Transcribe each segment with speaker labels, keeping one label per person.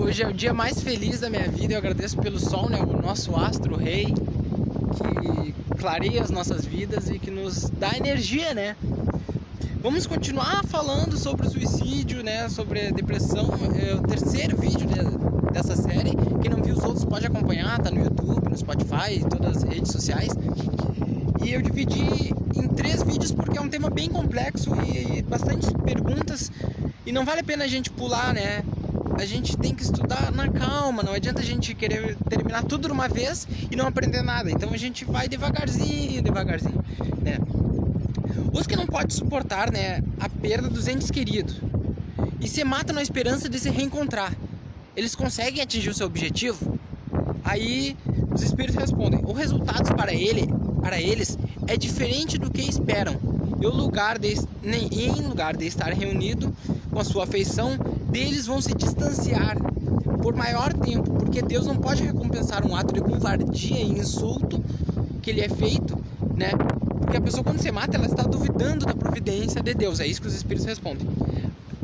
Speaker 1: Hoje é o dia mais feliz da minha vida. Eu agradeço pelo sol, né? O nosso astro rei que clareia as nossas vidas e que nos dá energia, né? Vamos continuar falando sobre o suicídio, né? Sobre a depressão. É o terceiro vídeo dessa série. Quem não viu os outros pode acompanhar, tá no YouTube, no Spotify, em todas as redes sociais. E eu dividi em três vídeos porque é um tema bem complexo e bastante perguntas e não vale a pena a gente pular, né? A gente tem que estudar na calma, não adianta a gente querer terminar tudo de uma vez e não aprender nada. Então a gente vai devagarzinho, devagarzinho, né? Os que não podem suportar, né, a perda dos entes queridos e se matam na esperança de se reencontrar, eles conseguem atingir o seu objetivo? Aí os espíritos respondem: o resultado para ele, para eles, é diferente do que esperam. E o lugar de, em lugar de estar reunido com a sua afeição, deles vão se distanciar por maior tempo, porque Deus não pode recompensar um ato de covardia e insulto que lhe é feito, né? Porque a pessoa quando se mata, ela está duvidando da providência de Deus. É isso que os espíritos respondem.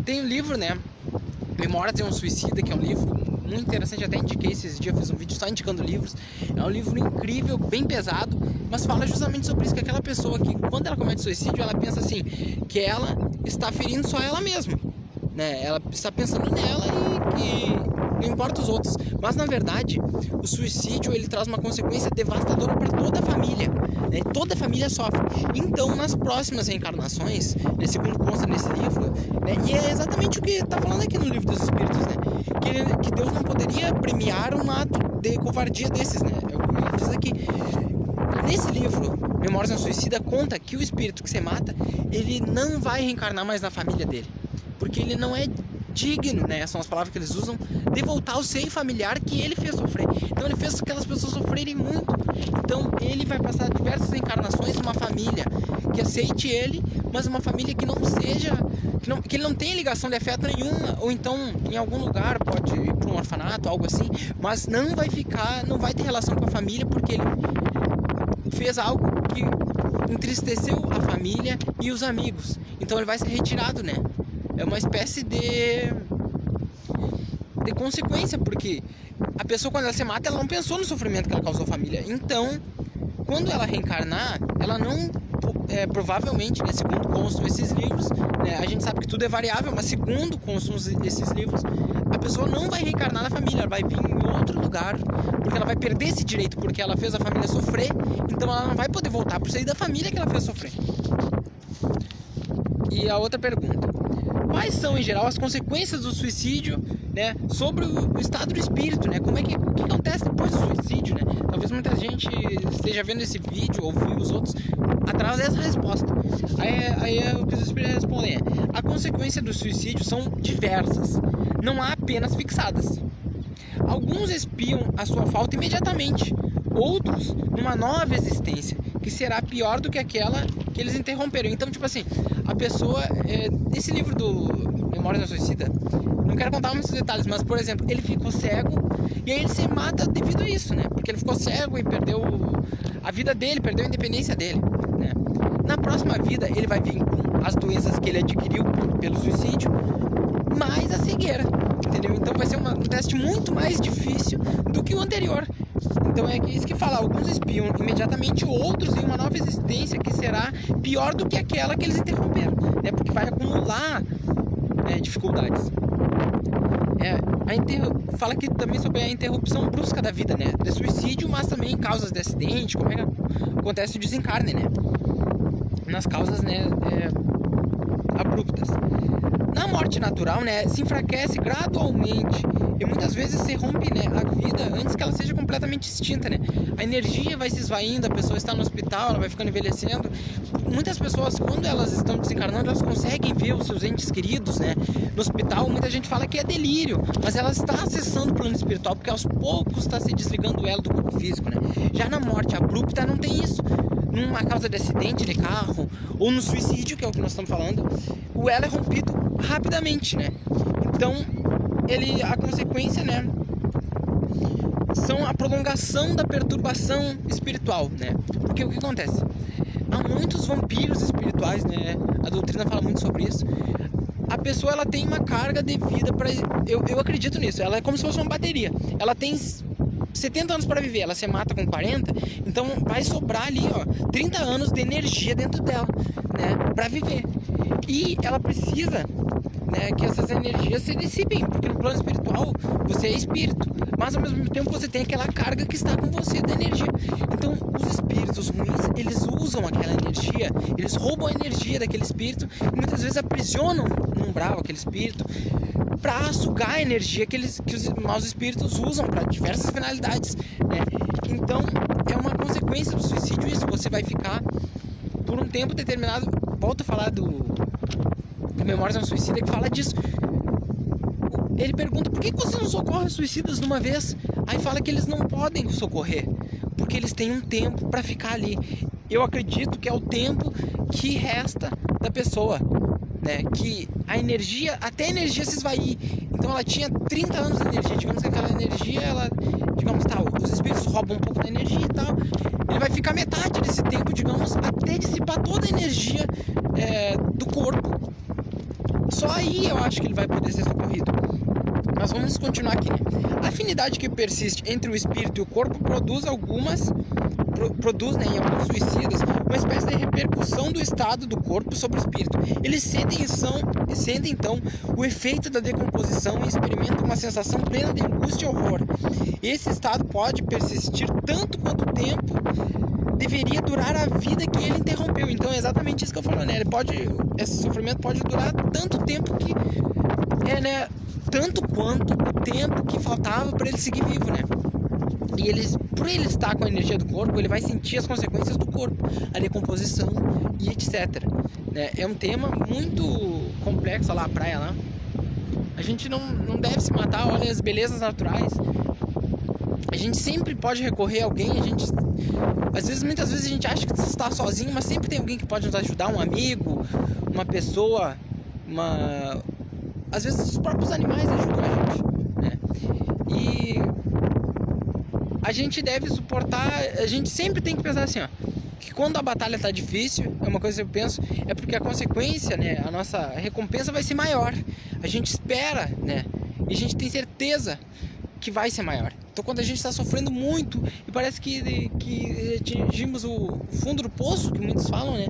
Speaker 1: Tem um livro, né? Memórias de um Suicida, que é um livro muito interessante, até indiquei esses dias, fiz um vídeo só indicando livros. É um livro incrível, bem pesado, mas fala justamente sobre isso, que aquela pessoa que quando ela comete suicídio, ela pensa assim, que ela está ferindo só ela mesma né? Ela está pensando nela e que não importa os outros. Mas na verdade, o suicídio ele traz uma consequência devastadora para toda a família. Né? Toda a família sofre. Então, nas próximas reencarnações, né, segundo consta nesse livro, né, e é exatamente o que está falando aqui no livro dos Espíritos, né? Que, que Deus não poderia premiar um ato de covardia desses, né? É o que ele diz aqui. Nesse livro, Memórias da Suicida, conta que o espírito que se mata, ele não vai reencarnar mais na família dele porque ele não é digno, né? São as palavras que eles usam, de voltar ao seio familiar que ele fez sofrer. Então ele fez aquelas pessoas sofrerem muito. Então ele vai passar diversas encarnações numa família que aceite ele, mas uma família que não seja, que, não, que ele não tenha ligação de afeto nenhuma, ou então em algum lugar pode ir para um orfanato, algo assim, mas não vai ficar, não vai ter relação com a família porque ele fez algo que entristeceu a família e os amigos. Então ele vai ser retirado, né? É uma espécie de de consequência, porque a pessoa quando ela se mata, ela não pensou no sofrimento que ela causou à família. Então, quando ela reencarnar, ela não é, provavelmente, né, segundo constam esses livros, né, a gente sabe que tudo é variável, mas segundo constam esses livros, a pessoa não vai reencarnar na família, ela vai vir em outro lugar, porque ela vai perder esse direito, porque ela fez a família sofrer, então ela não vai poder voltar por sair da família que ela fez sofrer. E a outra pergunta: quais são em geral as consequências do suicídio, né, sobre o estado do espírito, né? Como é que o que acontece depois do suicídio, né? Talvez muita gente esteja vendo esse vídeo ou viu os outros atrás dessa resposta. Aí, aí é o que os é: a consequência do suicídio são diversas, não há apenas fixadas. Alguns espiam a sua falta imediatamente, outros numa nova existência que será pior do que aquela que eles interromperam. Então, tipo assim, a pessoa. É, esse livro do Memórias da Suicida, não quero contar muitos detalhes, mas, por exemplo, ele ficou cego e aí ele se mata devido a isso, né? Porque ele ficou cego e perdeu a vida dele, perdeu a independência dele, né? Na próxima vida, ele vai vir com as doenças que ele adquiriu pelo suicídio, mais a cegueira, entendeu? Então vai ser uma, um teste muito mais difícil do que o anterior. Então é isso que fala, alguns espiam imediatamente, outros em uma nova existência que será pior do que aquela que eles interromperam, né? Porque vai acumular né, dificuldades. É, inter... Fala aqui também sobre a interrupção brusca da vida, né? De suicídio, mas também causas de acidente, como é que acontece o desencarne, né? Nas causas, né, é... abruptas. Na morte natural, né, se enfraquece gradualmente e muitas vezes se rompe né, a vida antes que ela seja completamente extinta, né? A energia vai se esvaindo, a pessoa está no hospital, ela vai ficando envelhecendo. Muitas pessoas, quando elas estão desencarnando, elas conseguem ver os seus entes queridos, né? No hospital, muita gente fala que é delírio, mas ela está acessando o plano espiritual porque aos poucos está se desligando ela do corpo físico, né? Já na morte abrupta não tem isso numa causa de acidente de carro ou no suicídio, que é o que nós estamos falando, o elo é rompido rapidamente, né? Então, ele a consequência, né, são a prolongação da perturbação espiritual, né? Porque o que acontece? Há muitos vampiros espirituais, né? A doutrina fala muito sobre isso. a pessoa ela tem uma carga de vida para eu, eu acredito nisso. Ela é como se fosse uma bateria. Ela tem 70 anos para viver, ela se mata com 40, então vai sobrar ali, ó, 30 anos de energia dentro dela, né, para viver. E ela precisa, né, que essas energias se dissipem, porque no plano espiritual você é espírito, mas ao mesmo tempo você tem aquela carga que está com você da energia. Então, os espíritos ruins, eles usam aquela energia, eles roubam a energia daquele espírito e muitas vezes aprisionam no umbral aquele espírito para sugar a energia que, eles, que os maus espíritos usam para diversas finalidades. Né? Então, é uma consequência do suicídio isso. Você vai ficar por um tempo determinado. Volto a falar do, Memórias do Suicida que fala disso. Ele pergunta por que você não socorre suicidas de uma vez? Aí fala que eles não podem socorrer, porque eles têm um tempo para ficar ali. Eu acredito que é o tempo que resta da pessoa né? Que a energia, até a energia se esvair. Então ela tinha 30 anos de energia, digamos que aquela energia, ela, digamos, tá, os espíritos roubam um pouco da energia e tal. Ele vai ficar metade desse tempo, digamos, até dissipar toda a energia é, do corpo. Só aí eu acho que ele vai poder ser socorrido. Mas vamos continuar aqui. A afinidade que persiste entre o espírito e o corpo produz algumas pro, produz né, em alguns suicidas uma espécie de repercussão do estado do corpo sobre o espírito. Eles sentem, são, sentem então o efeito da decomposição e experimentam uma sensação plena de angústia e horror. Esse estado pode persistir tanto quanto tempo deveria durar a vida que ele interrompeu. Então é exatamente isso que eu falo, né? Ele pode, esse sofrimento pode durar tanto tempo que é, né? Tanto quanto o tempo que faltava para ele seguir vivo, né? E eles, por ele estar com a energia do corpo, ele vai sentir as consequências do corpo, a decomposição e etc. Né? É um tema muito complexo lá, a praia lá. A gente não, não deve se matar, olha as belezas naturais. A gente sempre pode recorrer a alguém, a gente. Às vezes, muitas vezes a gente acha que está sozinho, mas sempre tem alguém que pode nos ajudar, um amigo, uma pessoa, uma. Às vezes os próprios animais ajudam a gente. Né? E a gente deve suportar, a gente sempre tem que pensar assim, ó, que quando a batalha tá difícil, é uma coisa que eu penso, é porque a consequência, né, a nossa recompensa vai ser maior. A gente espera, né, e a gente tem certeza que vai ser maior. Então quando a gente está sofrendo muito e parece que, que atingimos o fundo do poço, que muitos falam, né?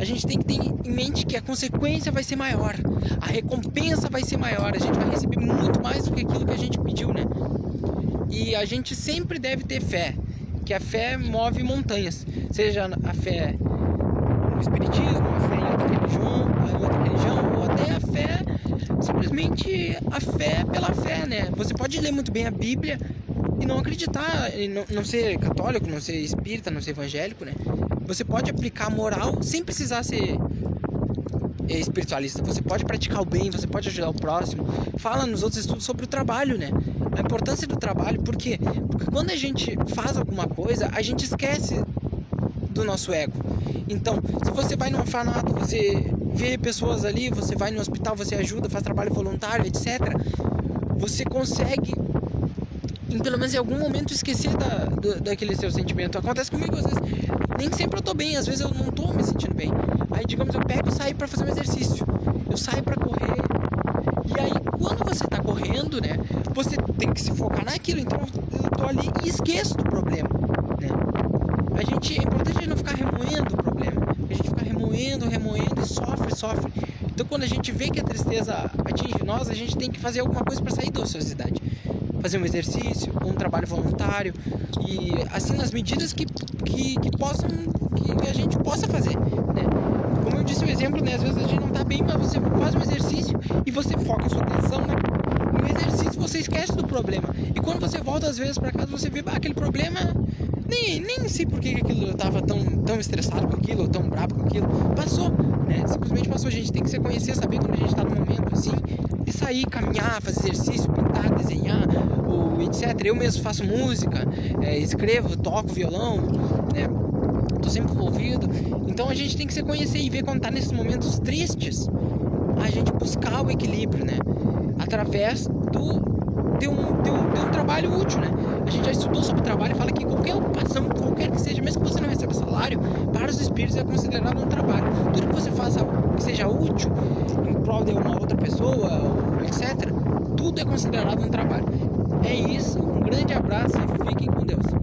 Speaker 1: A gente tem que ter em mente que a consequência vai ser maior, a recompensa vai ser maior, a gente vai receber muito mais do que aquilo que a gente pediu, né? E a gente sempre deve ter fé, que a fé move montanhas, seja a fé no espiritismo, a fé em outra religião, outra religião ou até a fé simplesmente a fé pela fé, né? Você pode ler muito bem a Bíblia e não acreditar, e não, não ser católico, não ser espírita, não ser evangélico, né? Você pode aplicar moral sem precisar ser espiritualista. Você pode praticar o bem, você pode ajudar o próximo. Fala nos outros estudos sobre o trabalho, né? A importância do trabalho, por quê? Porque quando a gente faz alguma coisa, a gente esquece do nosso ego. Então, se você vai no orfanato, você vê pessoas ali, você vai no hospital, você ajuda, faz trabalho voluntário, etc. Você consegue, em pelo menos em algum momento, esquecer da, do, daquele seu sentimento. Acontece comigo às vezes. Nem sempre eu tô bem, às vezes eu não tô me sentindo bem. Aí, digamos, eu pego e saio para fazer um exercício. Eu saio para correr. E aí, quando você tá correndo, né? Você tem que se focar naquilo. Então, eu tô ali e esqueço do problema, né? A gente, é importante não ficar remoendo o problema. A gente fica remoendo, remoendo e sofre. Então, quando a gente vê que a tristeza atinge nós, a gente tem que fazer alguma coisa para sair da ociosidade fazer um exercício, um trabalho voluntário e assim nas medidas que, que, que possam que a gente possa fazer, né? Como eu disse o exemplo, né? Às vezes a gente não tá bem, mas você faz um exercício e você foca a sua atenção no exercício, você esquece do problema. E quando você volta às vezes para casa, você vê ah, aquele problema nem, nem sei por que aquilo eu tava tão, tão estressado com aquilo, ou tão bravo com aquilo. Passou, né? Simplesmente passou. A gente tem que se conhecer, saber quando a gente tá num momento assim, e sair, caminhar, fazer exercício, pintar, desenhar, ou etc. Eu mesmo faço música, é, escrevo, toco violão, né? Tô sempre envolvido. Então a gente tem que se conhecer e ver quando tá nesses momentos tristes, a gente buscar o equilíbrio, né? Através do ter um trabalho útil, né? A gente já estudou sobre trabalho e fala que qualquer ocupação, qualquer que seja, mesmo que você não receba salário, para os espíritos é considerado um trabalho. Tudo que você faça que seja útil em prol de uma outra pessoa, etc., tudo é considerado um trabalho. É isso, um grande abraço e